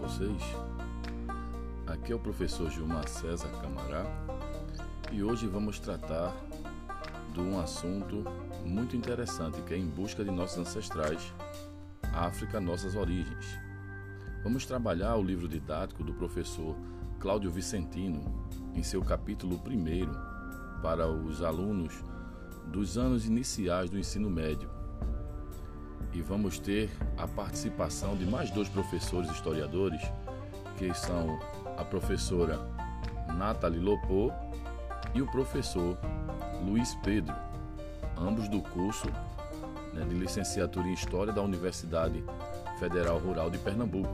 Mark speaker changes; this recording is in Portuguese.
Speaker 1: vocês? Aqui é o professor Gilmar César Camará e hoje vamos tratar de um assunto muito interessante que é em busca de nossos ancestrais, África, nossas origens. Vamos trabalhar o livro didático do professor Cláudio Vicentino em seu capítulo 1 para os alunos dos anos iniciais do ensino médio e vamos ter a participação de mais dois professores historiadores, que são a professora Nathalie Lopô e o professor Luiz Pedro, ambos do curso né, de licenciatura em História da Universidade Federal Rural de Pernambuco.